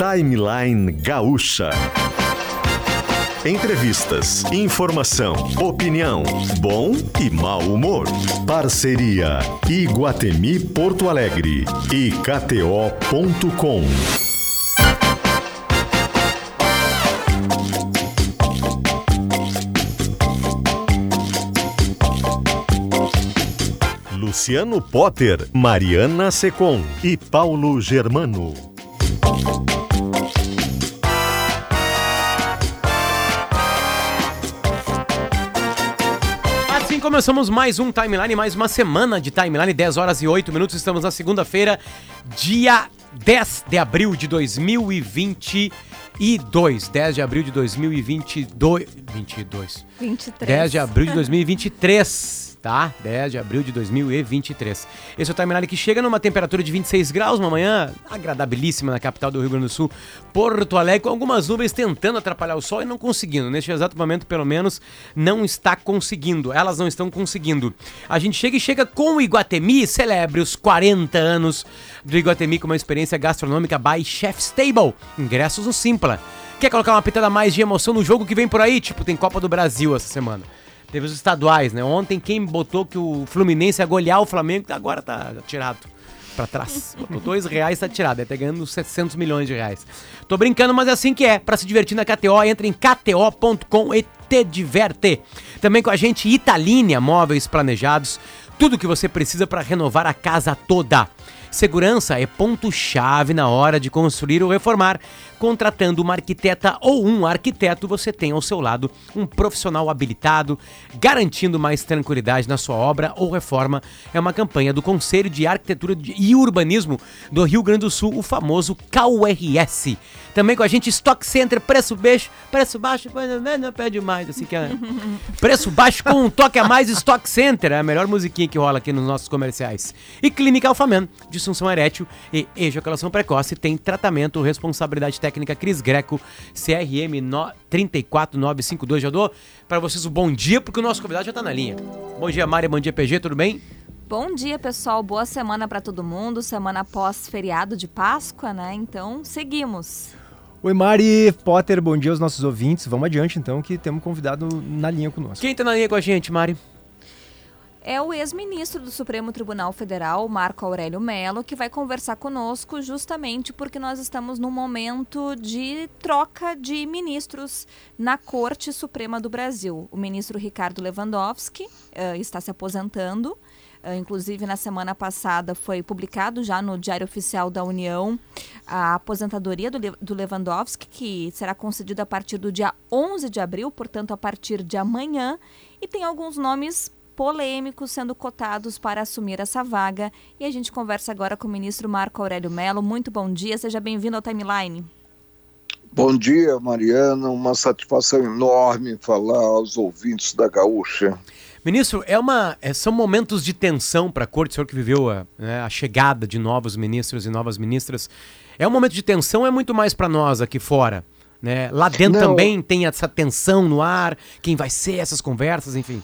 Timeline Gaúcha. Entrevistas, informação, opinião, bom e mau humor. Parceria Iguatemi Porto Alegre e KTO.com. Luciano Potter, Mariana Secom e Paulo Germano. Assim começamos mais um timeline, mais uma semana de timeline, 10 horas e 8 minutos. Estamos na segunda-feira, dia 10 de abril de 2022. 10 de abril de 2022. 22. 23. 10 de abril de 2023 tá? 10 de abril de 2023. Esse é o timeline que chega numa temperatura de 26 graus, uma manhã agradabilíssima na capital do Rio Grande do Sul, Porto Alegre, com algumas nuvens tentando atrapalhar o sol e não conseguindo. Neste exato momento, pelo menos, não está conseguindo. Elas não estão conseguindo. A gente chega e chega com o Iguatemi, celebre os 40 anos do Iguatemi com uma experiência gastronômica by Chef's Table. Ingressos no Simpla. Quer colocar uma pitada mais de emoção no jogo que vem por aí? Tipo, tem Copa do Brasil essa semana. Teve os estaduais, né? Ontem quem botou que o Fluminense ia golear o Flamengo, agora tá tirado pra trás. Botou dois reais, tá tirado. Tá ganhando 700 milhões de reais. Tô brincando, mas é assim que é. Pra se divertir na KTO, entra em kto.com e te diverte. Também com a gente Italínia Móveis Planejados. Tudo que você precisa para renovar a casa toda. Segurança é ponto-chave na hora de construir ou reformar. Contratando uma arquiteta ou um arquiteto, você tem ao seu lado um profissional habilitado, garantindo mais tranquilidade na sua obra ou reforma. É uma campanha do Conselho de Arquitetura e Urbanismo do Rio Grande do Sul, o famoso KURS. Também com a gente Stock Center, preço baixo, preço baixo, não pede mais, assim que é. Preço baixo com um toque a mais Stock Center, é a melhor musiquinha que rola aqui nos nossos comerciais. E Clínica Alfaman, disfunção erétil e ejaculação precoce, tem tratamento, responsabilidade técnica Cris Greco, CRM no, 34952. Já dou para vocês o bom dia, porque o nosso convidado já tá na linha. Bom dia, Mari, bom dia, PG, tudo bem? Bom dia, pessoal. Boa semana para todo mundo. Semana pós feriado de Páscoa, né? Então, seguimos. Oi, Mari, Potter, bom dia aos nossos ouvintes. Vamos adiante, então, que temos um convidado na linha conosco. Quem tá na linha com a gente, Mari? É o ex-ministro do Supremo Tribunal Federal, Marco Aurélio Mello, que vai conversar conosco justamente porque nós estamos num momento de troca de ministros na Corte Suprema do Brasil. O ministro Ricardo Lewandowski uh, está se aposentando. Uh, inclusive, na semana passada foi publicado já no Diário Oficial da União a aposentadoria do, do Lewandowski, que será concedida a partir do dia 11 de abril, portanto, a partir de amanhã. E tem alguns nomes polêmicos sendo cotados para assumir essa vaga. E a gente conversa agora com o ministro Marco Aurélio Mello. Muito bom dia, seja bem-vindo ao Timeline. Bom dia, Mariana. Uma satisfação enorme falar aos ouvintes da Gaúcha. Ministro, é uma, é, são momentos de tensão para a corte, o senhor que viveu a, né, a, chegada de novos ministros e novas ministras. É um momento de tensão, é muito mais para nós aqui fora. Né? Lá dentro Não. também tem essa tensão no ar, quem vai ser essas conversas, enfim.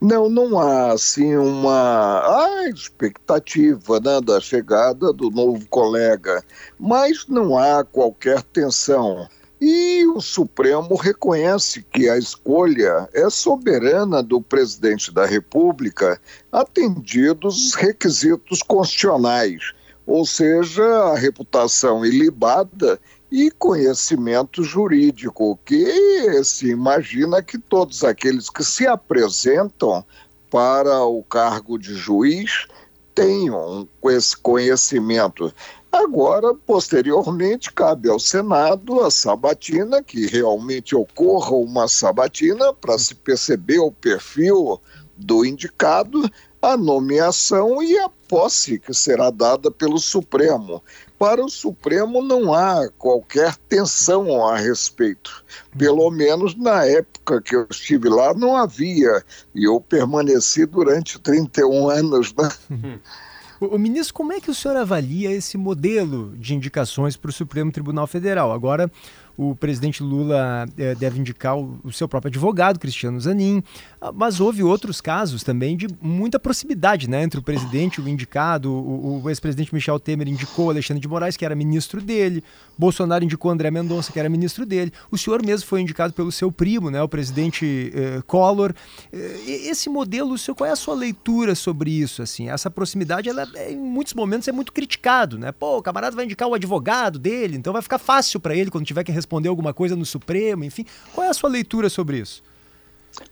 Não, não há assim uma ah, expectativa né, da chegada do novo colega, mas não há qualquer tensão. E o Supremo reconhece que a escolha é soberana do presidente da República, atendidos os requisitos constitucionais, ou seja, a reputação ilibada e conhecimento jurídico, que se imagina que todos aqueles que se apresentam para o cargo de juiz tenham esse conhecimento. Agora, posteriormente, cabe ao Senado a sabatina, que realmente ocorra uma sabatina para se perceber o perfil do indicado, a nomeação e a posse que será dada pelo Supremo. Para o Supremo não há qualquer tensão a respeito. Pelo menos na época que eu estive lá não havia. E eu permaneci durante 31 anos. Né? O, ministro, como é que o senhor avalia esse modelo de indicações para o Supremo Tribunal Federal? Agora, o presidente Lula eh, deve indicar o, o, seu próprio advogado, Cristiano Zanin. Ah, mas houve outros casos também de muita proximidade né, entre o presidente e o indicado. O, o ex-presidente Michel Temer indicou Alexandre de Moraes, que era ministro dele. Bolsonaro indicou André Mendonça, que era ministro dele. O senhor mesmo foi indicado pelo seu primo, né, o presidente eh, Collor. Eh, esse modelo, o senhor, qual é a sua leitura sobre isso? Assim, essa proximidade, ela, em muitos momentos, é muito criticado. Né? Pô, o camarada vai indicar o advogado dele, então vai ficar fácil para ele quando tiver que responder alguma coisa no Supremo, enfim. Qual é a sua leitura sobre isso?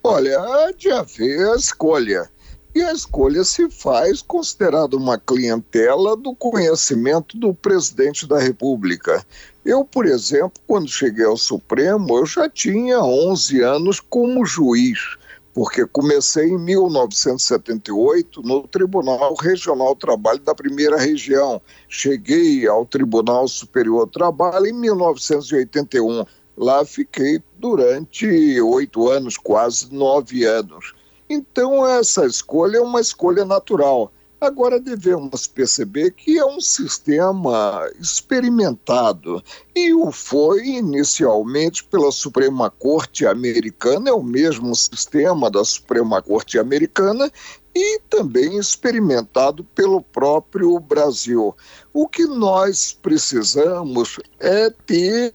Olha, há de haver escolha. E a escolha se faz considerando uma clientela do conhecimento do presidente da República. Eu, por exemplo, quando cheguei ao Supremo, eu já tinha 11 anos como juiz, porque comecei em 1978 no Tribunal Regional do Trabalho da Primeira Região. Cheguei ao Tribunal Superior do Trabalho em 1981. Lá fiquei durante oito anos, quase nove anos. Então, essa escolha é uma escolha natural. Agora devemos perceber que é um sistema experimentado e o foi inicialmente pela Suprema Corte Americana, é o mesmo sistema da Suprema Corte Americana e também experimentado pelo próprio Brasil. O que nós precisamos é ter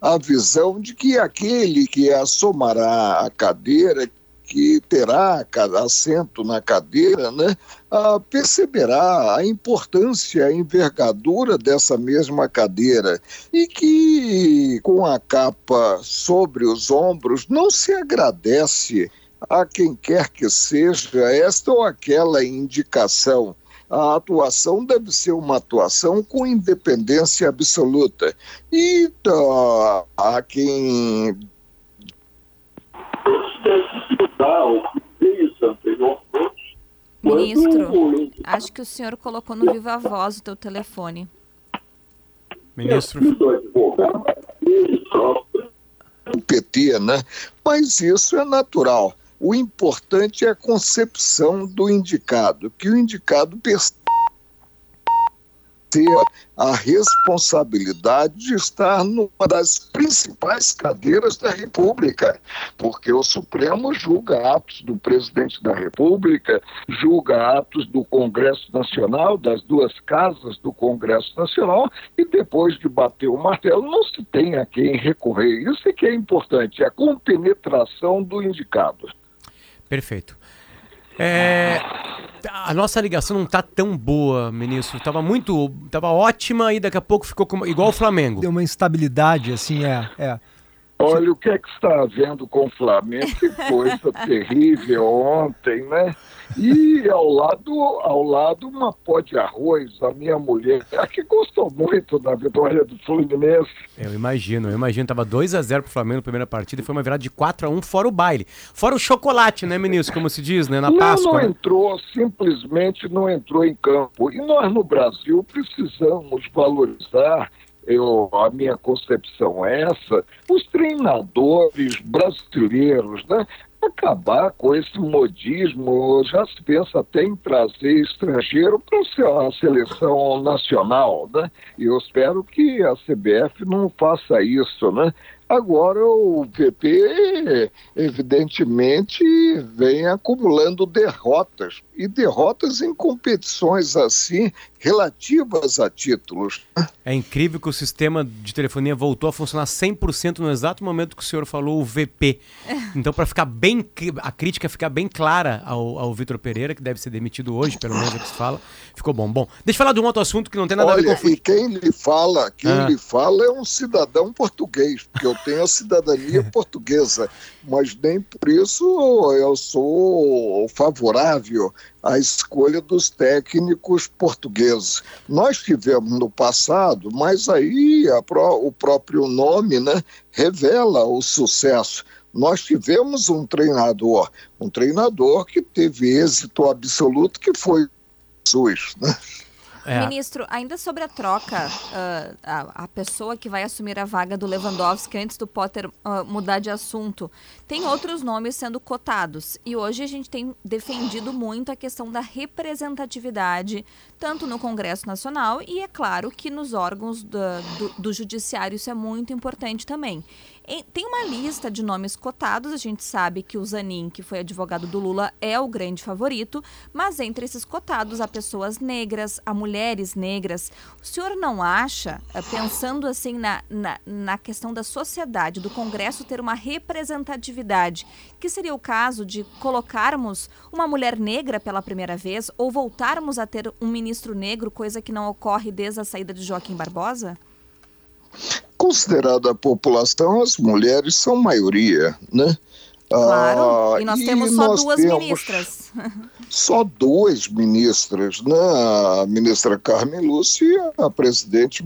a visão de que aquele que assomará a cadeira, que terá assento na cadeira, né, ah, perceberá a importância, a envergadura dessa mesma cadeira e que, com a capa sobre os ombros, não se agradece a quem quer que seja esta ou aquela indicação. A atuação deve ser uma atuação com independência absoluta. E uh, há quem Ministro, acho que o senhor colocou no Viva Voz o teu telefone. Ministro. O PT, né? Mas isso é natural. O importante é a concepção do indicado, que o indicado percebe ter a responsabilidade de estar numa das principais cadeiras da República, porque o Supremo julga atos do presidente da República, julga atos do Congresso Nacional, das duas casas do Congresso Nacional, e depois de bater o martelo, não se tem a quem recorrer. Isso é que é importante, a compenetração do indicado. Perfeito. É, a nossa ligação não tá tão boa, ministro. Tava muito. Tava ótima e daqui a pouco ficou como, igual o Flamengo. Deu uma instabilidade, assim, é. é. Olha, o que é que está havendo com o Flamengo? Que coisa terrível ontem, né? E ao lado, ao lado uma pó de arroz, a minha mulher, a que gostou muito da vitória do Fluminense. Eu imagino, eu imagino, tava 2 a 0 pro Flamengo na primeira partida e foi uma virada de 4 a 1 fora o baile. Fora o chocolate, né, ministro, como se diz, né, na não, Páscoa. Não né? entrou, simplesmente não entrou em campo. E nós no Brasil precisamos valorizar eu, a minha concepção é essa, os treinadores brasileiros, né? Acabar com esse modismo. Já se pensa até em trazer estrangeiro para a seleção nacional, né? E eu espero que a CBF não faça isso, né? Agora o PP, evidentemente, vem acumulando derrotas, e derrotas em competições assim, relativas a títulos. É incrível que o sistema de telefonia voltou a funcionar 100% no exato momento que o senhor falou o VP. Então, para ficar bem, a crítica ficar bem clara ao, ao Vitor Pereira, que deve ser demitido hoje, pelo menos é que se fala, ficou bom. Bom, deixa eu falar de um outro assunto que não tem nada Olha, a ver com... e quem lhe fala, quem ah. lhe fala é um cidadão português, porque eu tenho a cidadania portuguesa, mas nem por isso eu sou favorável à escolha dos técnicos portugueses. Nós tivemos no passado, mas aí pró o próprio nome né, revela o sucesso. Nós tivemos um treinador, um treinador que teve êxito absoluto, que foi Jesus. Né? É. Ministro, ainda sobre a troca, uh, a, a, pessoa que vai assumir a vaga do Lewandowski antes do Potter uh, mudar de assunto, tem outros nomes sendo cotados. E hoje a gente tem defendido muito a questão da representatividade, tanto no Congresso Nacional e, é claro, que nos órgãos do, do, do Judiciário isso é muito importante também. Tem uma lista de nomes cotados, a gente sabe que o Zanin, que foi advogado do Lula, é o grande favorito, mas entre esses cotados há pessoas negras, há mulheres negras. O senhor não acha, eh, pensando assim na, na, na questão da sociedade, do Congresso ter uma representatividade, que seria o caso de colocarmos uma mulher negra pela primeira vez ou voltarmos a ter um ministro negro, coisa que não ocorre desde a saída de Joaquim Barbosa? Considerada a população, as mulheres são maioria, né? Claro, ah, e nós temos só nós duas temos ministras. Só duas ministras, né? A ministra Carmen Lúcia e a presidente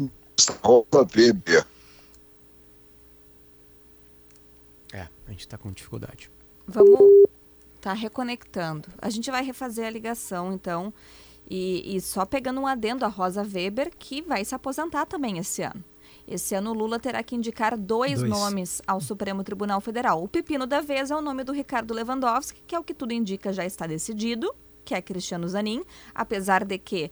Rosa Weber. É, a gente está com dificuldade. Vamos tá reconectando. A gente vai refazer a ligação, então. E, e só pegando um adendo a Rosa Weber, que vai se aposentar também esse ano. Esse ano, Lula terá que indicar dois, dois, nomes ao Supremo Tribunal Federal. O pepino da vez é o nome do Ricardo Lewandowski, que é o que tudo indica já está decidido, que é Cristiano Zanin, apesar de que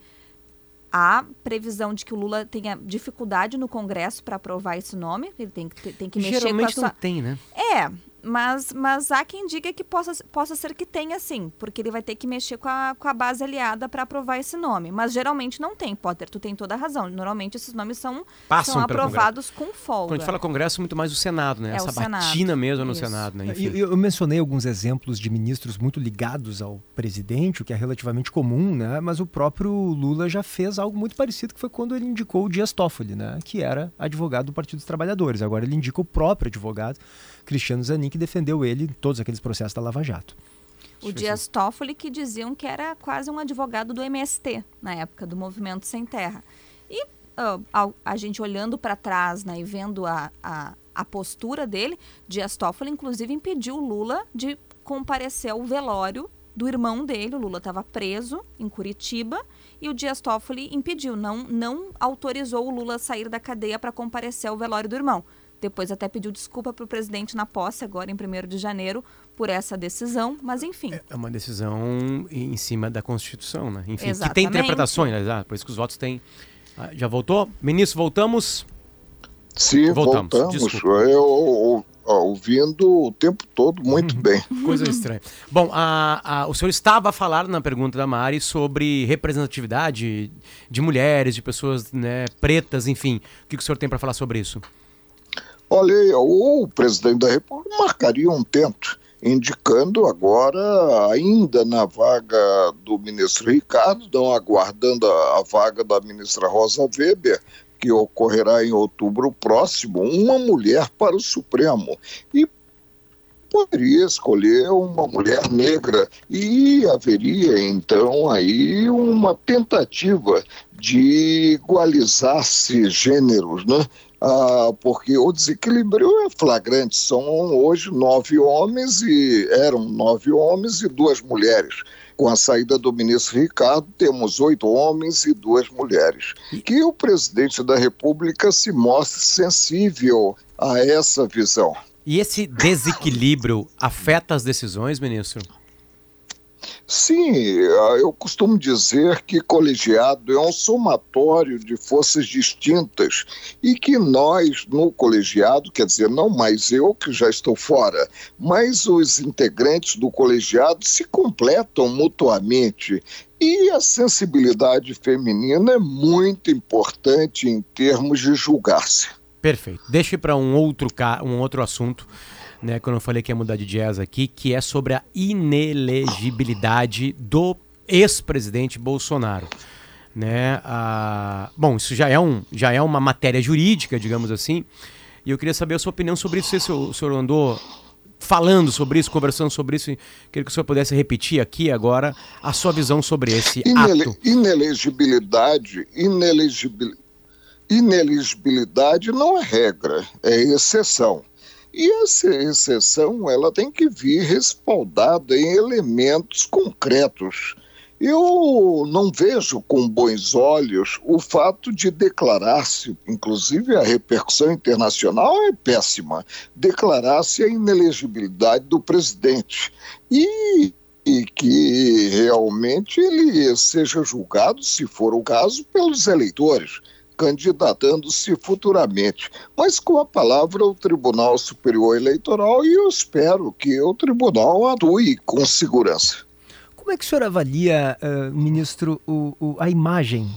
há previsão de que o Lula tenha dificuldade no Congresso para aprovar esse nome. Ele tem que, tem que mexer Geralmente com a sua... não tem, né? É, mas, mas há quem diga que possa, possa ser que tenha sim, porque ele vai ter que mexer com a, com a base aliada para aprovar esse nome. Mas geralmente não tem, Potter, tu tem toda a razão. Normalmente esses nomes são, são aprovados com folga. Quando a gente fala Congresso, muito mais o Senado, né? É Essa batina mesmo no Isso. Senado, né? Enfim. Eu, eu mencionei alguns exemplos de ministros muito ligados ao presidente, o que é relativamente comum, né? Mas o próprio Lula já fez algo muito parecido, que foi quando ele indicou o Dias Toffoli, né? Que era advogado do Partido dos Trabalhadores. Agora ele indica o próprio advogado, Cristiano Zanin, que defendeu ele em todos aqueles processos da Lava Jato. O Dias Toffoli que diziam que era quase um advogado do MST na época do Movimento Sem Terra. E uh, a, a, gente olhando para trás né, e vendo a, a, a, postura dele, Dias Toffoli inclusive impediu Lula de comparecer ao velório do irmão dele. O Lula estava preso em Curitiba e o Dias Toffoli impediu, não, não autorizou o Lula a sair da cadeia para comparecer ao velório do irmão. Depois até pediu desculpa para o presidente na posse, agora em 1 de janeiro, por essa decisão, mas enfim. É uma decisão em cima da Constituição, né? Enfim, Exatamente. que tem interpretações, né? por isso que os votos têm. Ah, já voltou? Ministro, voltamos? Sim, voltamos. voltamos. Eu, ouvindo o tempo todo muito uhum. bem. Coisa estranha. Bom, a, a, o senhor estava a falar na pergunta da Mari sobre representatividade de mulheres, de pessoas né, pretas, enfim. O que, que o senhor tem para falar sobre isso? Olha, o presidente da República marcaria um tento, indicando agora, ainda na vaga do ministro Ricardo, não aguardando a, a vaga da ministra Rosa Weber, que ocorrerá em outubro próximo, uma mulher para o Supremo. E poderia escolher uma mulher negra e haveria então aí uma tentativa de igualizar-se gêneros, né? ah, porque o desequilíbrio é flagrante. São hoje nove homens e eram nove homens e duas mulheres. Com a saída do ministro Ricardo, temos oito homens e duas mulheres. Que o presidente da República se mostre sensível a essa visão. E esse desequilíbrio afeta as decisões, ministro? Sim, eu costumo dizer que colegiado é um somatório de forças distintas e que nós, no colegiado, quer dizer, não mais eu que já estou fora, mas os integrantes do colegiado se completam mutuamente. E a sensibilidade feminina é muito importante em termos de julgar-se. Perfeito. Deixe para um outro, um outro assunto né, quando eu falei que ia mudar de jazz aqui, que é sobre a inelegibilidade do ex-presidente Bolsonaro. Né? Ah, bom, isso já é, um, já é uma matéria jurídica, digamos assim, e eu queria saber a sua opinião sobre isso. Se o senhor andou falando sobre isso, conversando sobre isso, queria que o senhor pudesse repetir aqui agora a sua visão sobre esse Inele ato. Inelegibilidade, inelegibil, inelegibilidade não é regra, é exceção. E essa exceção ela tem que vir respaldada em elementos concretos. Eu não vejo com bons olhos o fato de declarar-se, inclusive a repercussão internacional é péssima, declarar-se a inelegibilidade do presidente. E e que realmente ele seja julgado, se for o caso, pelos eleitores, candidatando-se futuramente. Mas com a palavra o Tribunal Superior Eleitoral e eu espero que o tribunal atue com segurança. Como é que o senhor avalia, uh, ministro, o, o, a imagem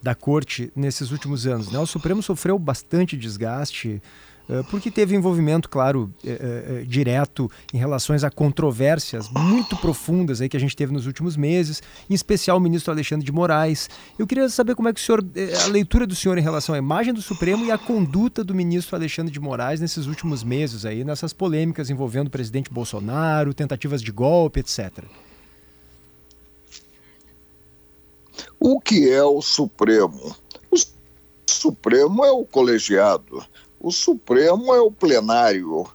da corte nesses últimos anos? Né? O Supremo sofreu bastante desgaste porque teve envolvimento, claro, é, é, direto em relações a controvérsias muito profundas aí que a gente teve nos últimos meses, em especial o ministro Alexandre de Moraes. Eu queria saber como é que o senhor, a leitura do senhor em relação à imagem do Supremo e a conduta do ministro Alexandre de Moraes nesses últimos meses aí, nessas polêmicas envolvendo o presidente Bolsonaro, tentativas de golpe, etc. O que é o Supremo? O Supremo é o colegiado. O Supremo é o plenário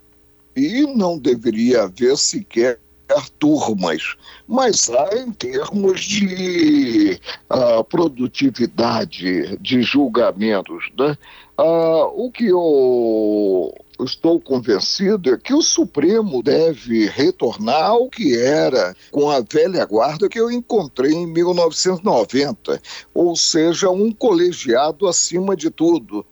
e não deveria haver sequer turmas, mas há em termos de uh, produtividade de julgamentos. Né? Uh, o que eu estou convencido é que o Supremo deve retornar ao que era com a velha guarda que eu encontrei em 1990, ou seja, um colegiado acima de tudo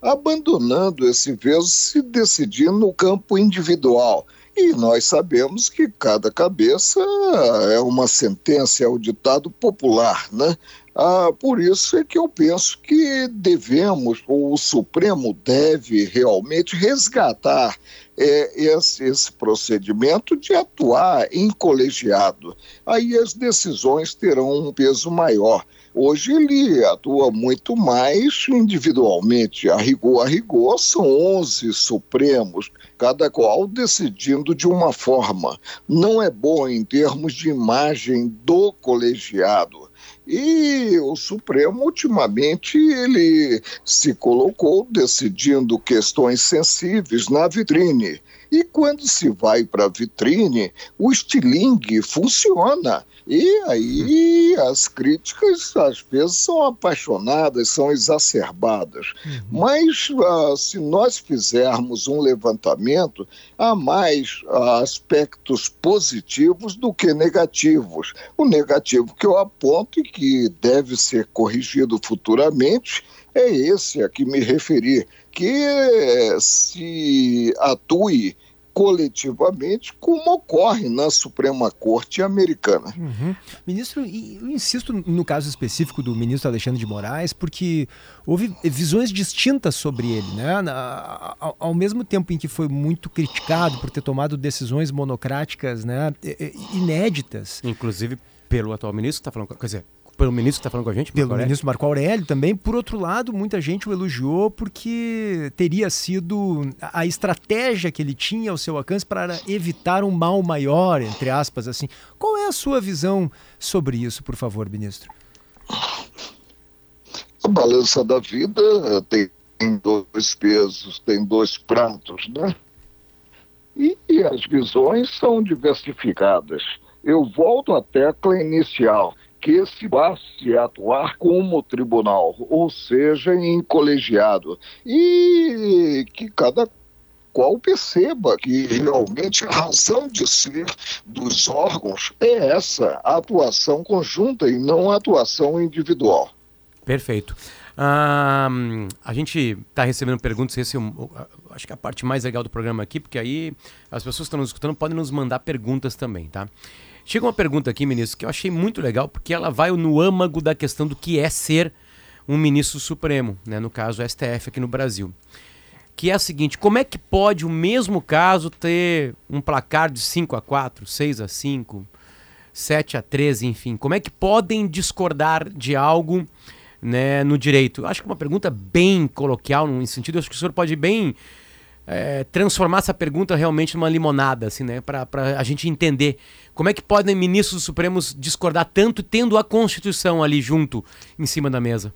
abandonando esse veso se decidir no campo individual. E nós sabemos que cada cabeça é uma sentença, é o ditado popular, né? Ah, por isso é que eu penso que devemos, ou o Supremo deve realmente resgatar é, esse, esse, procedimento de atuar em colegiado. Aí as decisões terão um peso maior. Hoje ele atua muito mais individualmente. A rigor, a rigor, são 11 supremos, cada qual decidindo de uma forma. Não é bom em termos de imagem do colegiado. E o Supremo, ultimamente, ele se colocou decidindo questões sensíveis na vitrine. E quando se vai para a vitrine, o estilingue funciona. E aí as críticas às vezes são apaixonadas, são exacerbadas. Uhum. Mas uh, se nós fizermos um levantamento, há mais uh, aspectos positivos do que negativos. O negativo que eu aponto e que deve ser corrigido futuramente é esse a que me referi, que eh, se atue coletivamente, como ocorre na Suprema Corte americana. Uhum. Ministro, eu insisto no caso específico do ministro Alexandre de Moraes, porque houve visões distintas sobre ele, né? Ao mesmo tempo em que foi muito criticado por ter tomado decisões monocráticas, né, inéditas. Inclusive pelo atual ministro, está falando, quer dizer, pelo ministro que está falando com a gente? Pelo ministro Marco Aurélio também. Por outro lado, muita gente o elogiou porque teria sido a estratégia que ele tinha ao seu alcance para evitar um mal maior, entre aspas, assim. Qual é a sua visão sobre isso, por favor, ministro? A balança da vida tem dois pesos, tem dois pratos, né? E, e as visões são diversificadas. Eu volto à tecla inicial que se passe a atuar como tribunal, ou seja, em colegiado, e que cada qual perceba que realmente a razão de ser dos órgãos é essa, a atuação conjunta e não a atuação individual. Perfeito. Ah, a gente está recebendo perguntas, esse é acho que é a parte mais legal do programa aqui, porque aí as pessoas que estão nos escutando podem nos mandar perguntas também, tá? Chega uma pergunta aqui, ministro, que eu achei muito legal, porque ela vai no âmago da questão do que é ser um ministro supremo, né, no caso STF aqui no Brasil. Que é a seguinte: como é que pode o mesmo caso ter um placar de 5 a 4, 6 a 5, 7 a 13, enfim? Como é que podem discordar de algo né, no direito? Acho que é uma pergunta bem coloquial, no sentido, acho que o senhor pode bem é, transformar essa pergunta realmente numa limonada, assim, né? Para a gente entender como é que podem ministros supremos discordar tanto tendo a Constituição ali junto em cima da mesa.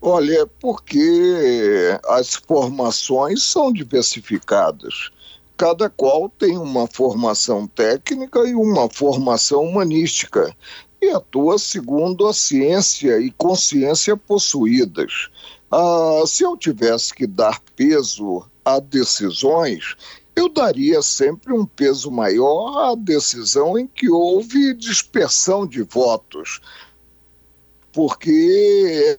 Olha, porque as formações são diversificadas. cada qual tem uma formação técnica e uma formação humanística e atua segundo a ciência e consciência possuídas. Ah, se eu tivesse que dar peso a decisões, eu daria sempre um peso maior à decisão em que houve dispersão de votos, porque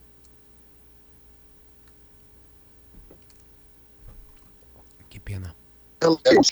Que pena.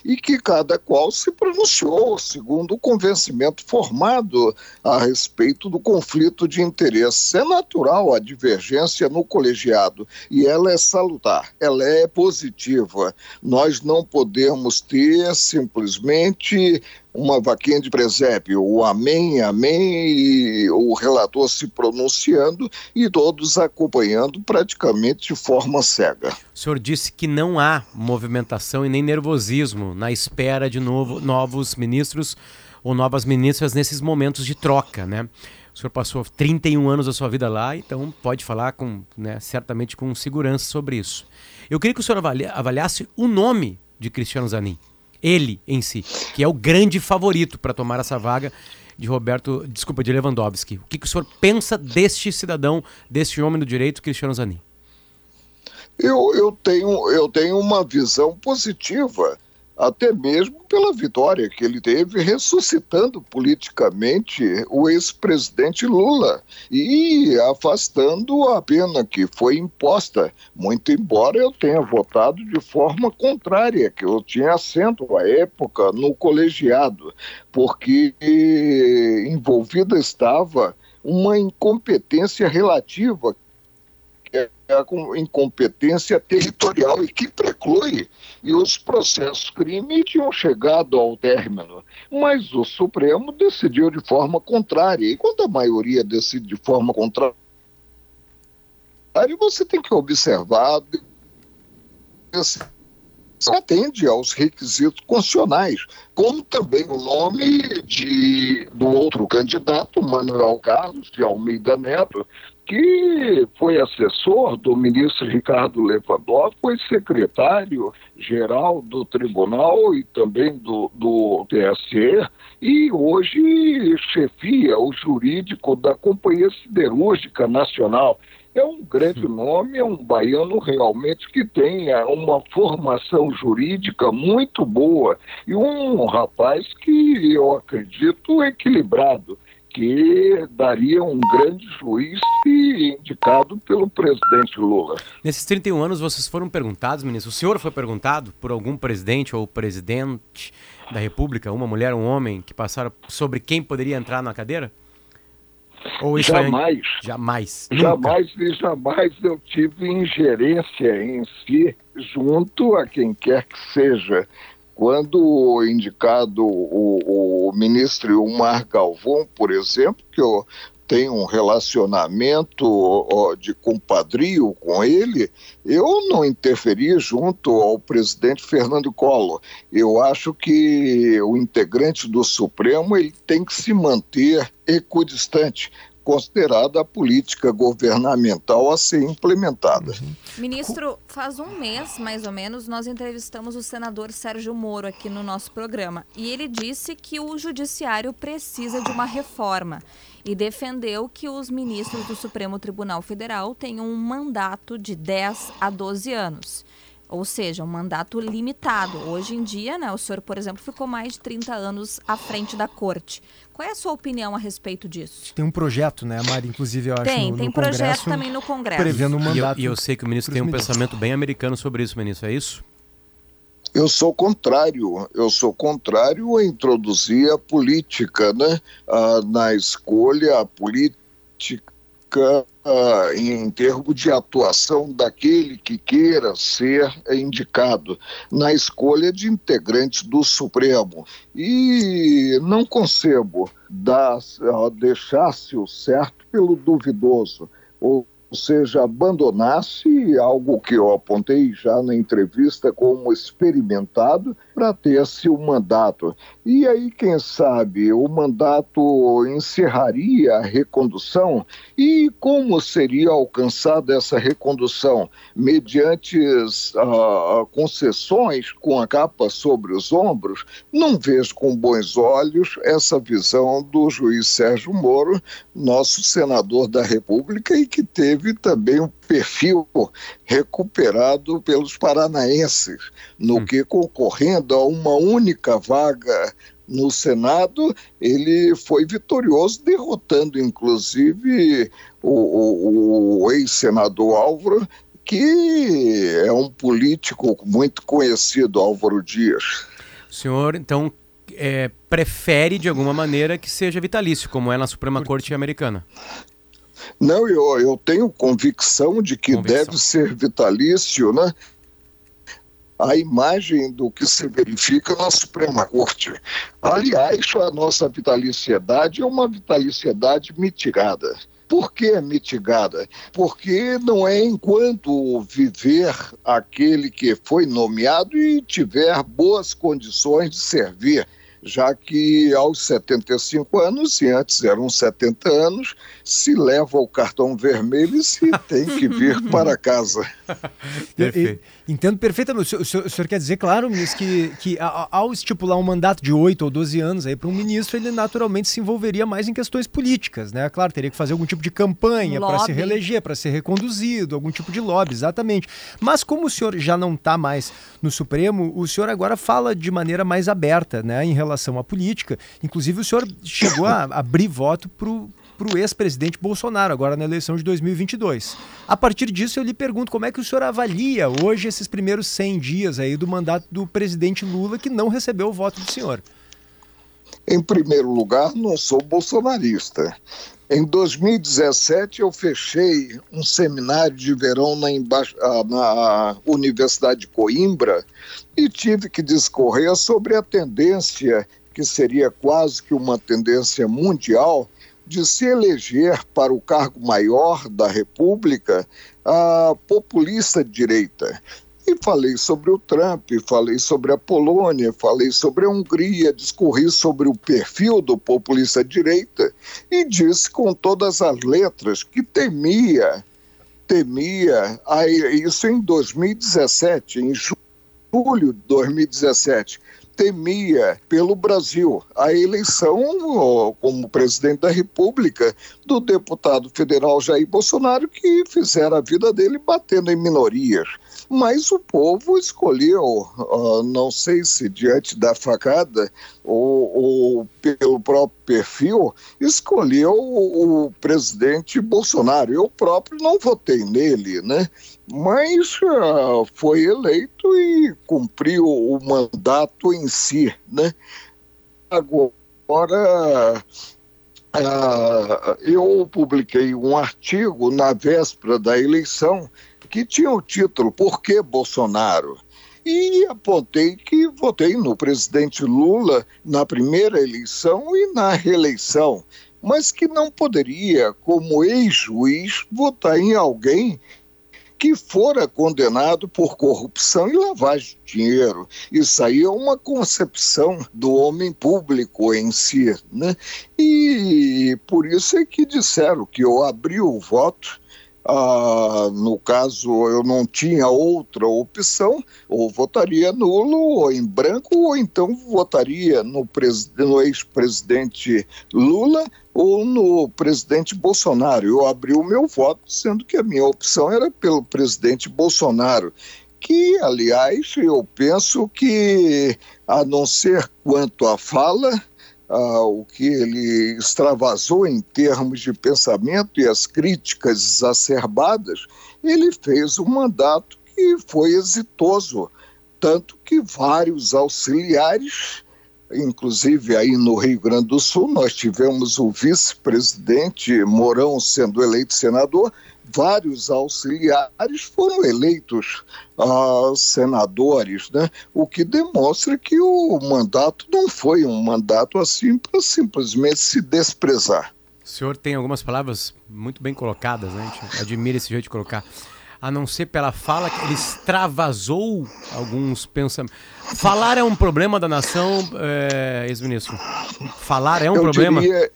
E que cada qual se pronunciou segundo o convencimento formado a respeito do conflito de interesses. É natural a divergência no colegiado e ela é salutar, ela é positiva. Nós não podemos ter simplesmente uma vaquinha de presépio, o amém, amém, e o relator se pronunciando e todos acompanhando praticamente de forma cega. O senhor disse que não há movimentação e nem nervosismo na espera de novo, novos ministros ou novas ministras nesses momentos de troca, né? O senhor passou 31 anos da sua vida lá, então pode falar com, né, certamente com segurança sobre isso. Eu queria que o senhor avalia, avaliasse o nome de Cristiano Zanin ele em si, que é o grande favorito para tomar essa vaga de Roberto, desculpa, de Lewandowski. O que, que o senhor pensa deste cidadão, deste homem do direito, Cristiano Zanin? Eu, eu, tenho, eu tenho uma visão positiva até mesmo pela vitória que ele teve ressuscitando politicamente o ex-presidente Lula e afastando a pena que foi imposta, muito embora eu tenha votado de forma contrária, que eu tinha assento à época no colegiado, porque envolvida estava uma incompetência relativa é a incompetência territorial e que preclui. E os processos crime tinham chegado ao término. Mas o Supremo decidiu de forma contrária. E quando a maioria decide de forma contrária, você tem que observar atende aos requisitos constitucionais, como também o nome de, do outro candidato, Manuel Carlos de Almeida Neto, que foi assessor do ministro Ricardo Lewandowski, foi secretário-geral do tribunal e também do, do TSE, e hoje chefia o jurídico da Companhia Siderúrgica Nacional. É um grande nome, é um baiano realmente que tem uma formação jurídica muito boa e um rapaz que eu acredito equilibrado que daria um grande juiz indicado pelo presidente Lula. Nesses 31 anos, vocês foram perguntados, ministro, o senhor foi perguntado por algum presidente ou presidente da República, uma mulher, um homem, que passaram sobre quem poderia entrar na cadeira? Ou isso jamais. É... Jamais. Jamais e jamais eu tive ingerência em si junto a quem quer que seja. Quando indicado o, o ministro Omar Galvão, por exemplo, que eu tenho um relacionamento de compadrio com ele, eu não interferi junto ao presidente Fernando Collor. Eu acho que o integrante do Supremo ele tem que se manter equidistante considerada a política governamental a ser implementada. Uhum. Ministro, faz um mês, mais ou menos, nós entrevistamos o senador Sérgio Moro aqui no nosso programa e ele disse que o judiciário precisa de uma reforma e defendeu que os ministros do Supremo Tribunal Federal tenham um mandato de 10 a 12 anos ou seja, um mandato limitado. Hoje em dia, né, o senhor, por exemplo, ficou mais de 30 anos à frente da corte. Qual é a sua opinião a respeito disso? Tem um projeto, né, Mari? Inclusive, eu acho Tem, no, tem no projeto Congresso, também no Congresso. Prevendo um mandato. E eu, e eu sei que o ministro tem um pensamento bem americano sobre isso, ministro, é isso? Eu sou contrário, eu sou contrário a introduzir a política né, ah, na escolha, política uh, em termos de atuação daquele que queira ser indicado na escolha de integrantes do Supremo. E não concebo uh, deixar-se o certo pelo duvidoso. Ou seja, abandonasse algo que eu apontei já na entrevista como experimentado para ter-se o mandato. E aí, quem sabe, o mandato encerraria a recondução e como seria alcançada essa recondução? Mediante uh, concessões com a capa sobre os ombros? Não vejo com bons olhos essa visão do juiz Sérgio Moro, nosso senador da República e que teve também um perfil recuperado pelos paranaenses, no hum. que concorrendo a uma única vaga no Senado, ele foi vitorioso, derrotando inclusive o, o, o ex-senador Álvaro, que é um político muito conhecido, Álvaro Dias. O senhor, então, é, prefere de alguma maneira que seja vitalício, como é na Suprema Corte americana? Não, eu, eu tenho convicção de que convicção. deve ser vitalício, né? A imagem do que se verifica na Suprema Corte. Aliás, a nossa vitaliciedade é uma vitaliciedade mitigada. Por que mitigada? Porque não é enquanto viver aquele que foi nomeado e tiver boas condições de servir já que aos 75 anos, e antes eram 70 anos, se leva o cartão vermelho e se tem que vir para casa. Perfeito. Entendo perfeitamente. O senhor, o senhor, quer dizer, claro, ministro, que, que ao estipular um mandato de 8 ou 12 anos para um ministro, ele naturalmente se envolveria mais em questões políticas, né? Claro, teria que fazer algum tipo de campanha para se reeleger, para ser reconduzido, algum tipo de lobby, exatamente. Mas como o senhor já não está mais no Supremo, o senhor agora fala de maneira mais aberta, né, em relação relação à política. Inclusive, o senhor chegou a abrir voto para o ex-presidente Bolsonaro, agora na eleição de 2022. A partir disso, eu lhe pergunto como é que o senhor avalia hoje esses primeiros 100 dias aí do mandato do presidente Lula, que não recebeu o voto do senhor. Em primeiro lugar, não sou bolsonarista. Em 2017, eu fechei um seminário de verão na, ah, na, Universidade de Coimbra e tive que discorrer sobre a tendência, que seria quase que uma tendência mundial, de se eleger para o cargo maior da República a populista direita. E falei sobre o Trump, falei sobre a Polônia, falei sobre a Hungria, discorri sobre o perfil do populista direita e disse com todas as letras que temia, temia, isso em 2017, em julho de 2017, temia pelo Brasil a eleição como presidente da República do deputado federal Jair Bolsonaro, que fizeram a vida dele batendo em minorias. Mas o povo escolheu, uh, não sei se diante da facada ou, ou pelo próprio perfil, escolheu o, o, presidente Bolsonaro. Eu próprio não votei nele, né? Mas uh, foi eleito e cumpriu o mandato em si, né? Agora, uh, eu publiquei um artigo na véspera da eleição que tinha o título Por que Bolsonaro? E apontei que votei no presidente Lula na primeira eleição e na reeleição, mas que não poderia, como ex-juiz, votar em alguém que fora condenado por corrupção e lavagem de dinheiro. Isso aí é uma concepção do homem público em si. Né? E por isso é que disseram que eu abri o voto ah, no caso, eu não tinha outra opção, ou votaria nulo, ou em branco, ou então votaria no, no ex-presidente Lula ou no presidente Bolsonaro. Eu abri o meu voto, sendo que a minha opção era pelo presidente Bolsonaro que, aliás, eu penso que, a não ser quanto à fala, ah, o que ele extravasou em termos de pensamento e as críticas exacerbadas, ele fez um mandato que foi exitoso, tanto que vários auxiliares, inclusive aí no Rio Grande do Sul, nós tivemos o vice-presidente Mourão sendo eleito senador, vários auxiliares foram eleitos uh, senadores, né? o que demonstra que o mandato não foi um mandato assim para simplesmente se desprezar. O senhor tem algumas palavras muito bem colocadas, né? A gente admira esse jeito de colocar. A não ser pela fala que ele extravasou alguns pensamentos. Falar é um problema da nação, é, ex-ministro? Falar é um eu problema? Diria,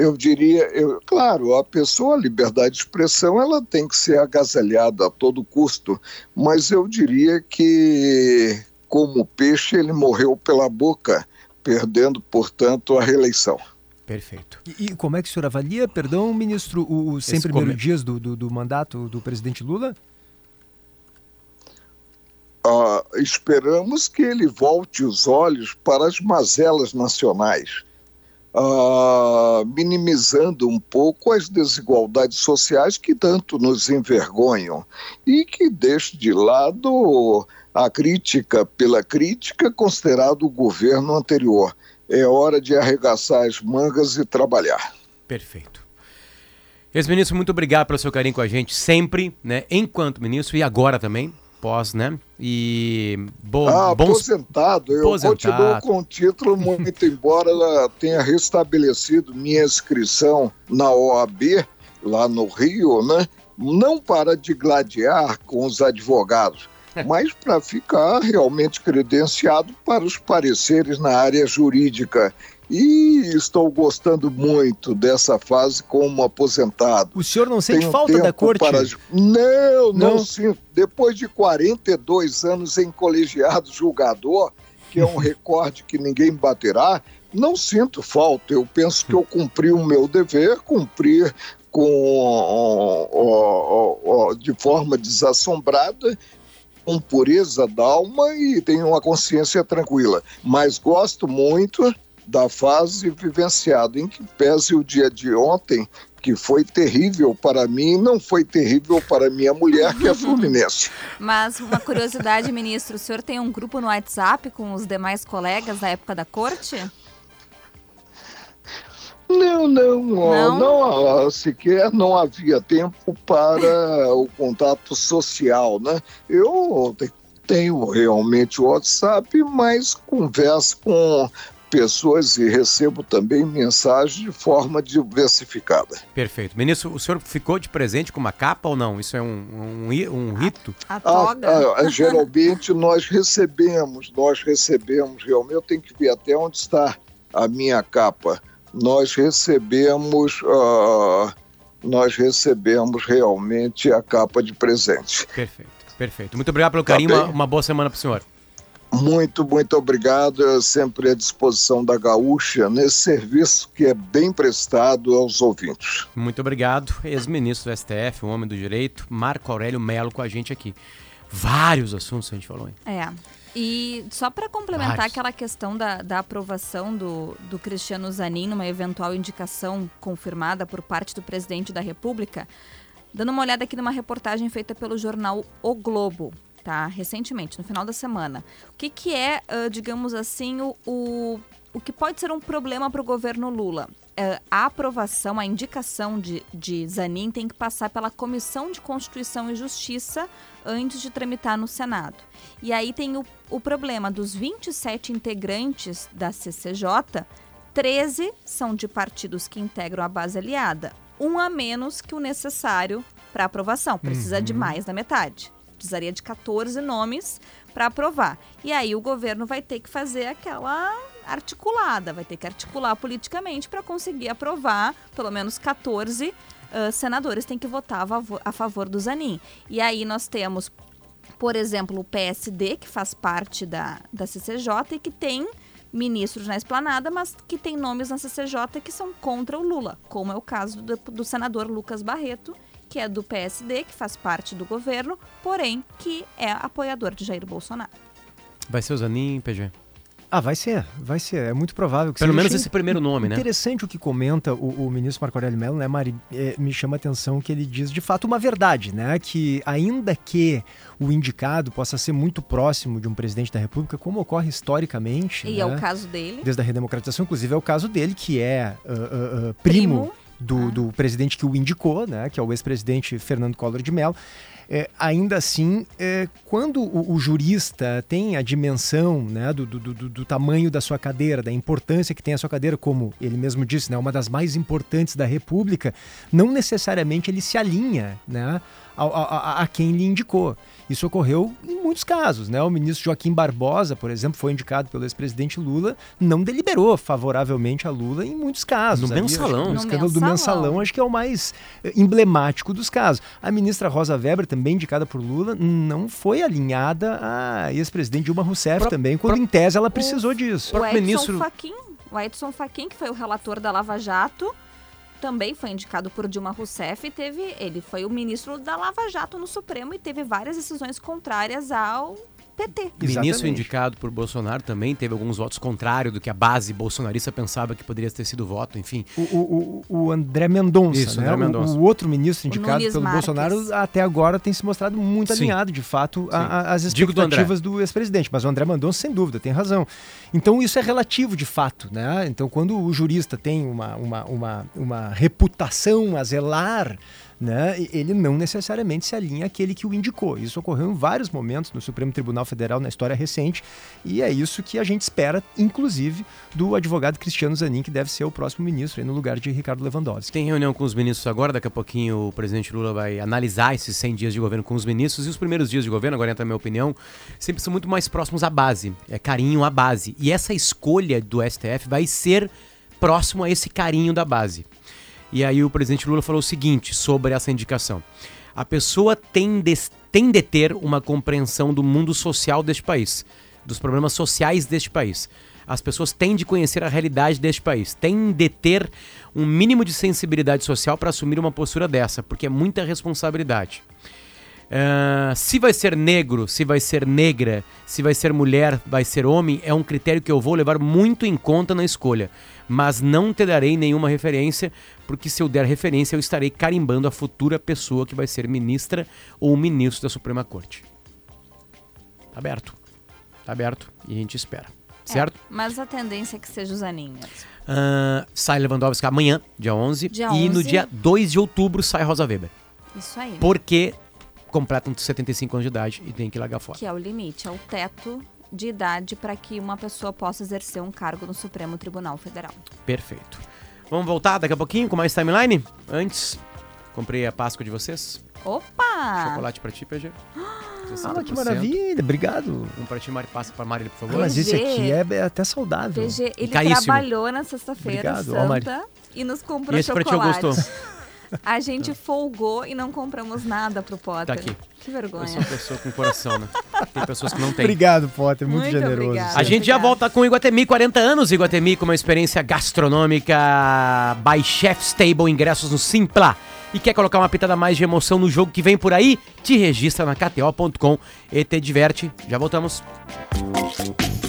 eu diria, eu, claro, a pessoa, a liberdade de expressão, ela tem que ser agasalhada a todo custo, mas eu diria que, como peixe, ele morreu pela boca, perdendo, portanto, a reeleição. Perfeito. E, e, como é que o senhor avalia, perdão, ministro, os 100 primeiros come... dias do, do, do, mandato do presidente Lula? Uh, esperamos que ele volte os olhos para as mazelas nacionais, uh, minimizando um pouco as desigualdades sociais que tanto nos envergonham e que deixe de lado a crítica pela crítica considerado o governo anterior é hora de arregaçar as mangas e trabalhar. Perfeito. Ex-ministro, muito obrigado pelo seu carinho com a gente, sempre, né? Enquanto ministro e agora também, pós, né? E bo ah, bons... aposentado, eu aposentado. continuo com o título, muito embora ela tenha restabelecido minha inscrição na OAB, lá no Rio, né? Não para de gladiar com os advogados, mas para ficar realmente credenciado para os pareceres na área jurídica. E estou gostando muito dessa fase como aposentado. O senhor não sente Tenho falta da corte? Para... Não, não, não sinto. Depois de 42 anos em colegiado julgador, que é um recorde que ninguém baterá, não sinto falta. Eu penso que eu cumpri o meu dever, cumpri com de forma desassombrada com pureza da alma e tenho uma consciência tranquila. Mas gosto muito da fase vivenciada, em que pese o dia de ontem, que foi terrível para mim, não foi terrível para minha mulher, que é fluminense. Mas uma curiosidade, ministro, o senhor tem um grupo no WhatsApp com os demais colegas da época da corte? Não, não, não, não sequer não havia tempo para o contato social, né? Eu tenho realmente o WhatsApp, mas converso com pessoas e recebo também mensagens de forma diversificada. Perfeito. Ministro, o senhor ficou de presente com uma capa ou não? Isso é um, um, um rito? A, a toga? Ah, ah, geralmente nós recebemos, nós recebemos realmente, eu tenho que ver até onde está a minha capa nós recebemos uh, nós recebemos realmente a capa de presente. Perfeito, perfeito. Muito obrigado pelo tá carinho, uma, uma, boa semana para o senhor. Muito, muito obrigado. Eu sempre à disposição da Gaúcha nesse serviço que é bem prestado aos ouvintes. Muito obrigado. Ex-ministro do STF, o homem do direito, Marco Aurélio Melo com a gente aqui. Vários assuntos a gente falou, hein? É. E só para complementar Vários. aquela questão da, da aprovação do, do Cristiano Zanin numa eventual indicação confirmada por parte do presidente da República, dando uma olhada aqui numa reportagem feita pelo jornal O Globo, tá? Recentemente, no final da semana. O que, que é, uh, digamos assim, o, o, o que pode ser um problema para o governo Lula? Uh, a aprovação, a indicação de, de Zanin tem que passar pela Comissão de Constituição e Justiça antes de tramitar no Senado. E aí tem o, o problema dos 27 integrantes da CCJ, 13 são de partidos que integram a base aliada, um a menos que o necessário para aprovação. Precisa uhum. de mais da metade. Precisaria de 14 nomes para aprovar. E aí o governo vai ter que fazer aquela articulada, vai ter que articular politicamente para conseguir aprovar pelo menos 14 uh, senadores têm que votar a favor do Zanin. E aí nós temos, por exemplo, o PSD, que faz parte da, da CCJ e que tem ministros na esplanada, mas que tem nomes na CCJ que são contra o Lula, como é o caso do, do senador Lucas Barreto, que é do PSD, que faz parte do governo, porém que é apoiador de Jair Bolsonaro. Vai ser o Zanin, PG? Ah, vai ser, vai ser. É muito provável que Pelo menos esse primeiro nome, né? Interessante o que comenta o, o ministro Marco Aurélio Mello, né, Mari? É, me chama a atenção que ele diz de fato uma verdade, né? Que ainda que o indicado possa ser muito próximo de um presidente da República, como ocorre historicamente. E né? é o caso dele. Desde a redemocratização, inclusive, é o caso dele, que é uh, uh, uh, primo. primo do, do presidente que o indicou, né, que é o ex-presidente Fernando Collor de Mello. É, ainda assim, é, quando o, o, jurista tem a dimensão né, do, do, do, do, tamanho da sua cadeira, da importância que tem a sua cadeira, como ele mesmo disse, né, uma das mais importantes da República, não necessariamente ele se alinha né, a, a, a quem lhe indicou. Isso ocorreu em muitos casos, né? O ministro Joaquim Barbosa, por exemplo, foi indicado pelo ex-presidente Lula, não deliberou favoravelmente a Lula em muitos casos. No mensalão. O escândalo do mensalão acho que é o mais eh, emblemático dos casos. A ministra Rosa Weber, também indicada por Lula, não foi alinhada a ex-presidente Dilma Rousseff pro, também, quando pro, em tese ela precisou o, disso. O Edson ministro... Fachin, o Edson Fachin, que foi o relator da Lava Jato, também foi indicado por Dilma Rousseff e teve, ele foi o ministro da Lava Jato no Supremo e teve várias decisões contrárias ao PT. Ministro indicado por Bolsonaro também teve alguns votos contrários do que a base bolsonarista pensava que poderia ter sido voto, enfim. O, o, o André Mendonça, Isso, né? André Mendonça. O, o, outro ministro indicado pelo Marques. Bolsonaro até agora tem se mostrado muito Sim. alinhado, de fato, às expectativas do, do ex-presidente. Mas o André Mendonça, sem dúvida, tem razão. Então isso é relativo, de fato, né? Então quando o jurista tem uma, uma, uma, uma reputação a zelar né, ele não necessariamente se alinha àquele que o indicou. Isso ocorreu em vários momentos no Supremo Tribunal Federal na história recente, e é isso que a gente espera, inclusive, do advogado Cristiano Zanin, que deve ser o próximo ministro, no lugar de Ricardo Lewandowski. Tem reunião com os ministros agora, daqui a pouquinho o presidente Lula vai analisar esses 100 dias de governo com os ministros, e os primeiros dias de governo, agora entra a minha opinião, sempre são muito mais próximos à base, é carinho à base. E essa escolha do STF vai ser próximo a esse carinho da base. E aí o presidente Lula falou o seguinte sobre essa indicação. A pessoa tem de, tem de ter uma compreensão do mundo social deste país, dos problemas sociais deste país. As pessoas têm de conhecer a realidade deste país, têm de ter um mínimo de sensibilidade social para assumir uma postura dessa, porque é muita responsabilidade. Uh, se vai ser negro, se vai ser negra, se vai ser mulher, vai ser homem, é um critério que eu vou levar muito em conta na escolha. Mas não te darei nenhuma referência, porque se eu der referência, eu estarei carimbando a futura pessoa que vai ser ministra ou ministro da Suprema Corte. Tá aberto. Tá aberto e a gente espera. É, certo? Mas a tendência é que seja os aninhos. Uh, sai Lewandowski amanhã, dia 11. Dia e 11. no dia 2 de outubro sai Rosa Weber. Isso aí. Porque completam 75 anos de idade e tem que largar fora. Que é o limite, é o teto de idade para que uma pessoa possa exercer um cargo no Supremo Tribunal Federal. Perfeito. Vamos voltar daqui a pouquinho com mais timeline? Antes, comprei a Páscoa de vocês. Opa! Chocolate pra ti, PG. Ah, que maravilha, obrigado. Um pra ti, Mari, passa pra Mari, por favor. Ah, mas esse aqui é, é até saudável. PG, ele trabalhou na sexta-feira santa e nos comprou e esse chocolate. Pra ti eu gostou. A gente folgou e não compramos nada pro Potter. Tá aqui. Que vergonha. Eu sou uma pessoa com coração, né? Tem pessoas que não têm. Obrigado, Potter. Muito, muito generoso. Obrigada, a gente já volta com Iguatemi, 40 anos. Iguatemi com uma experiência gastronômica by Chef's Table, ingressos no Simpla. E quer colocar uma pitada mais de emoção no jogo que vem por aí? Te registra na kto.com e te diverte. Já voltamos. com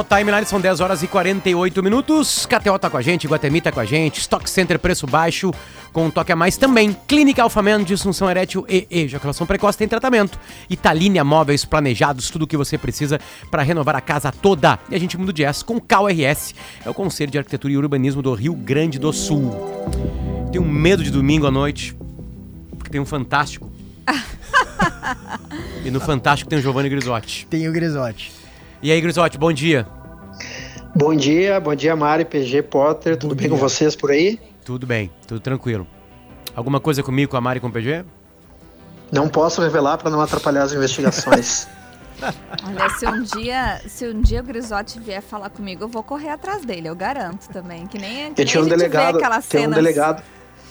o timeline, são 10 horas e 48 minutos. KTO tá com a gente, Guatemi tá com a gente, Stock Center preço baixo, com um toque a mais também. Clínica Alfaman, disfunção erétil e ejaculação precoce tem tratamento. Italínia Móveis Planejados, tudo o que você precisa para renovar a casa toda. E a gente muda de S com o KRS, é o Conselho de Arquitetura e Urbanismo do Rio Grande do Sul. Tenho medo de domingo à noite, porque tem um fantástico. e no Fantástico tem o Giovanni Grisotti. Tem o Grisotti. E aí, Grisotti, bom dia. Bom dia, bom dia, Mari, PG, Potter. Tudo bom bem dia. com vocês por aí? Tudo bem, tudo tranquilo. Alguma coisa comigo, com a Mari e com o PG? Não posso revelar para não atrapalhar as investigações. Olha, se um dia, se um dia o Grisotti vier falar comigo, eu vou correr atrás dele, eu garanto também. Que nem, que eu tinha um delegado, tem um delegado.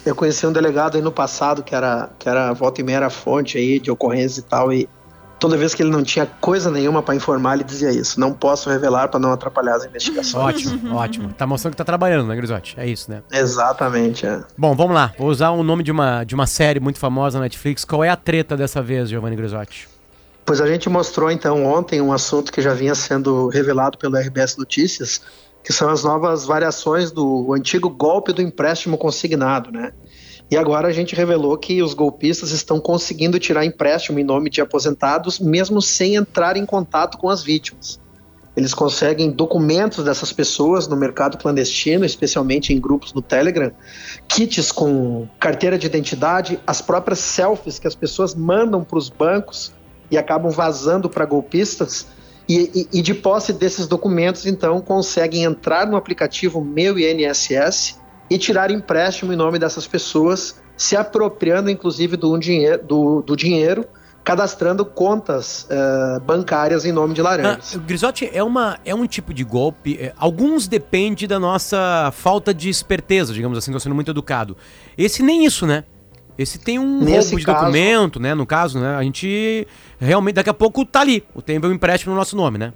Eu conheci um delegado aí no passado que era que era volta e meia era fonte aí de ocorrência e tal e toda vez que ele não tinha coisa nenhuma para informar, ele dizia isso. Não posso revelar para não atrapalhar as investigações. Ótimo, ótimo. Tá mostrando que tá trabalhando, né, Grisotti? É isso, né? Exatamente, é. Bom, vamos lá. Vou usar o nome de uma, de uma série muito famosa na Netflix. Qual é a treta dessa vez, Giovanni Grisotti? Pois a gente mostrou então ontem um assunto que já vinha sendo revelado pelo RBS Notícias, que são as novas variações do antigo golpe do empréstimo consignado, né? E agora a gente revelou que os golpistas estão conseguindo tirar empréstimo em nome de aposentados, mesmo sem entrar em contato com as vítimas. Eles conseguem documentos dessas pessoas no mercado clandestino, especialmente em grupos no Telegram, kits com carteira de identidade, as próprias selfies que as pessoas mandam para os bancos e acabam vazando para golpistas. E, e, e, de posse desses documentos, então, conseguem entrar no aplicativo Meu INSS e tirar empréstimo em nome dessas pessoas, se apropriando inclusive do, dinheiro, do, do dinheiro cadastrando contas uh, bancárias em nome de laranjas. Ah, Grisotti, é, uma, é um tipo de golpe. É, alguns depende da nossa falta de esperteza, digamos assim, estou sendo muito educado. Esse nem isso, né? Esse tem um Nesse roubo de caso, documento, né? No caso, né? A gente realmente, daqui a pouco tá ali. O tem um empréstimo no nosso nome, né?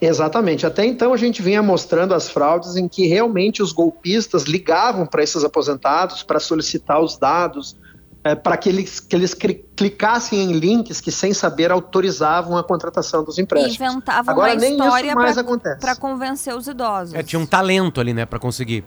Exatamente. Até então a gente vinha mostrando as fraudes em que realmente os golpistas ligavam para esses aposentados para solicitar os dados, é, para que eles, que eles clicassem em links que, sem saber, autorizavam a contratação dos empréstimos. Inventavam Agora, uma história para convencer os idosos. É, tinha um talento ali, né, para conseguir.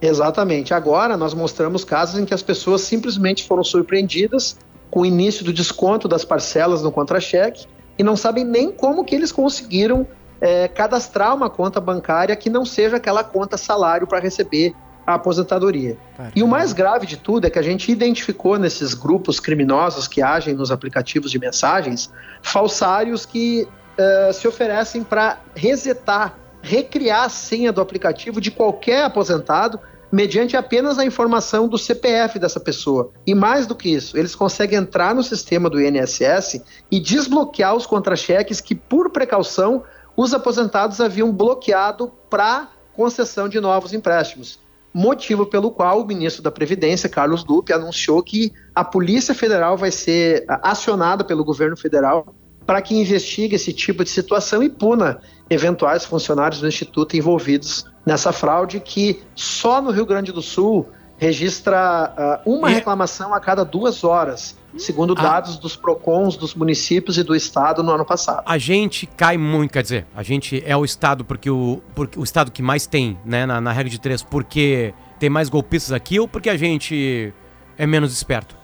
Exatamente. Agora nós mostramos casos em que as pessoas simplesmente foram surpreendidas com o início do desconto das parcelas no contra-cheque e não sabem nem como que eles conseguiram é, cadastrar uma conta bancária que não seja aquela conta salário para receber a aposentadoria. Caramba. E o mais grave de tudo é que a gente identificou nesses grupos criminosos que agem nos aplicativos de mensagens falsários que uh, se oferecem para resetar, recriar a senha do aplicativo de qualquer aposentado mediante apenas a informação do CPF dessa pessoa. E mais do que isso, eles conseguem entrar no sistema do INSS e desbloquear os contra-cheques que, por precaução, os aposentados haviam bloqueado para concessão de novos empréstimos. Motivo pelo qual o ministro da Previdência, Carlos Lupe, anunciou que a Polícia Federal vai ser acionada pelo governo federal para que investigue esse tipo de situação e puna eventuais funcionários do Instituto envolvidos nessa fraude, que só no Rio Grande do Sul registra uh, uma reclamação a cada duas horas segundo ah. dados dos PROCONs dos municípios e do estado no ano passado. A gente cai muito, quer dizer, a gente é o estado porque o, porque o estado que mais tem, né, na, na regra de três, porque tem mais golpistas aqui ou porque a gente é menos esperto?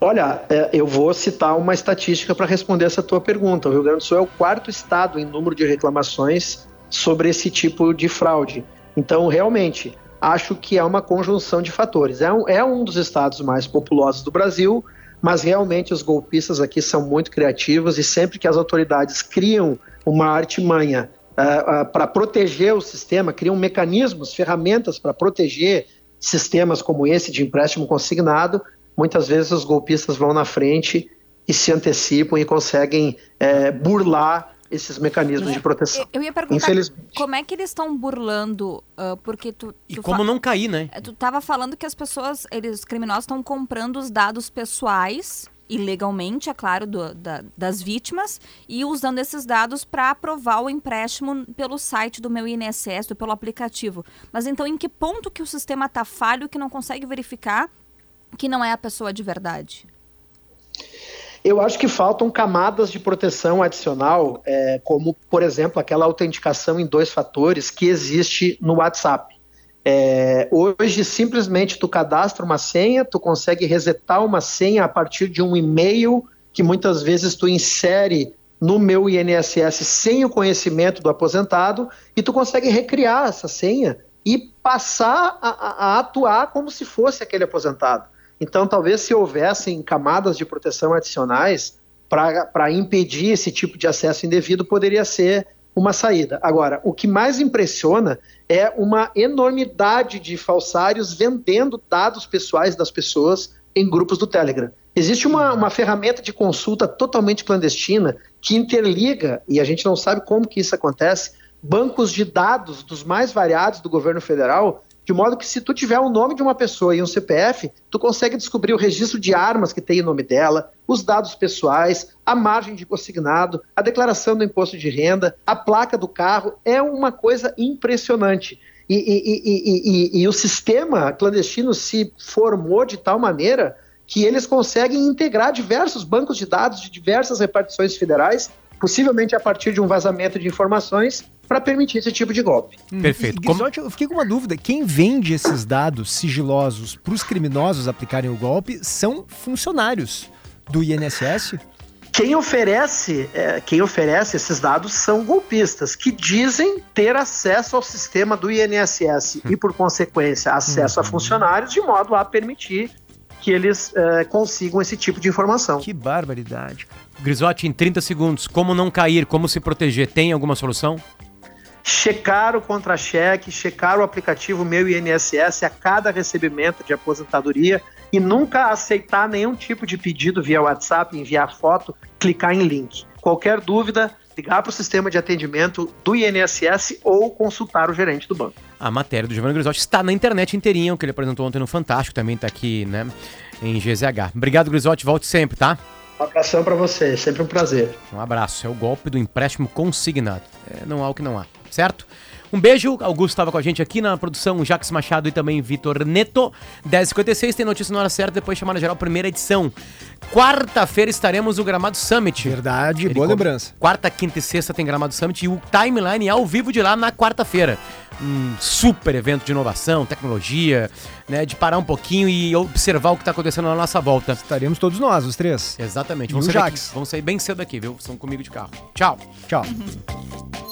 Olha, é, eu vou citar uma estatística para responder essa tua pergunta. O Rio Grande do Sul é o quarto estado em número de reclamações sobre esse tipo de fraude. Então, realmente, acho que é uma conjunção de fatores. É um, é um dos estados mais populosos do Brasil, mas realmente os golpistas aqui são muito criativos e sempre que as autoridades criam uma artimanha uh, uh, para proteger o sistema, criam mecanismos, ferramentas para proteger sistemas como esse de empréstimo consignado, muitas vezes os golpistas vão na frente e se antecipam e conseguem é, burlar esses mecanismos de proteção. Eu ia perguntar como é que eles estão burlando, uh, porque tu, tu E como não cair, né? Tu estava falando que as pessoas, eles, os criminosos estão comprando os dados pessoais ilegalmente, é claro, do, da, das vítimas e usando esses dados para aprovar o empréstimo pelo site do meu INSS, pelo aplicativo. Mas então, em que ponto que o sistema está falho que não consegue verificar que não é a pessoa de verdade? Eu acho que faltam camadas de proteção adicional, é, como, por exemplo, aquela autenticação em dois fatores que existe no WhatsApp. É, hoje, simplesmente, tu cadastra uma senha, tu consegue resetar uma senha a partir de um e-mail que muitas vezes tu insere no meu INSS sem o conhecimento do aposentado e tu consegue recriar essa senha e passar a, a, a atuar como se fosse aquele aposentado. Então, talvez se houvessem camadas de proteção adicionais para impedir esse tipo de acesso indevido, poderia ser uma saída. Agora, o que mais impressiona é uma enormidade de falsários vendendo dados pessoais das pessoas em grupos do Telegram. Existe uma, uma ferramenta de consulta totalmente clandestina que interliga, e a gente não sabe como que isso acontece, bancos de dados dos mais variados do governo federal de modo que se tu tiver o nome de uma pessoa e um CPF, tu consegue descobrir o registro de armas que tem o nome dela, os dados pessoais, a margem de consignado, a declaração do imposto de renda, a placa do carro, é uma coisa impressionante. E, e, e, e, o sistema clandestino se formou de tal maneira que eles conseguem integrar diversos bancos de dados de diversas repartições federais, possivelmente a partir de um vazamento de informações, para permitir esse tipo de golpe. Hum. Perfeito. Como... Eu fiquei com uma dúvida. Quem vende esses dados sigilosos para os criminosos aplicarem o golpe são funcionários do INSS? Quem oferece, é, quem oferece esses dados são golpistas que dizem ter acesso ao sistema do INSS e, por consequência, acesso uhum. a funcionários, de modo a permitir que eles é, consigam esse tipo de informação. Que barbaridade. Grisotti, em 30 segundos, como não cair, como se proteger? Tem alguma solução? Checar o contra-cheque, checar o aplicativo Meu INSS a cada recebimento de aposentadoria e nunca aceitar nenhum tipo de pedido via WhatsApp, enviar foto, clicar em link. Qualquer dúvida, ligar para o sistema de atendimento do INSS ou consultar o gerente do banco. A matéria do Giovanni Grisotti está na internet inteirinha, o que ele apresentou ontem no Fantástico, também está aqui né, em GZH. Obrigado, Grisotti, volte sempre, tá? Um abração para você, sempre um prazer. Um abraço, é o golpe do empréstimo consignado. É, não há o que não há certo? Um beijo, Augusto estava com a gente aqui na produção, Jax Machado e também Vitor Neto. 10h56, tem notícia na hora certa, depois chamada geral, primeira edição. Quarta-feira estaremos no Gramado Summit. Verdade, Ele boa lembrança. Quarta, quinta e sexta tem Gramado Summit e o timeline é ao vivo de lá na quarta-feira. Um super evento de inovação, tecnologia, né? De parar um pouquinho e observar o que está acontecendo na nossa volta. Estaremos todos nós, os três. Exatamente. Vamos sair, daqui, vamos sair bem cedo daqui, viu? São comigo de carro. Tchau. Tchau.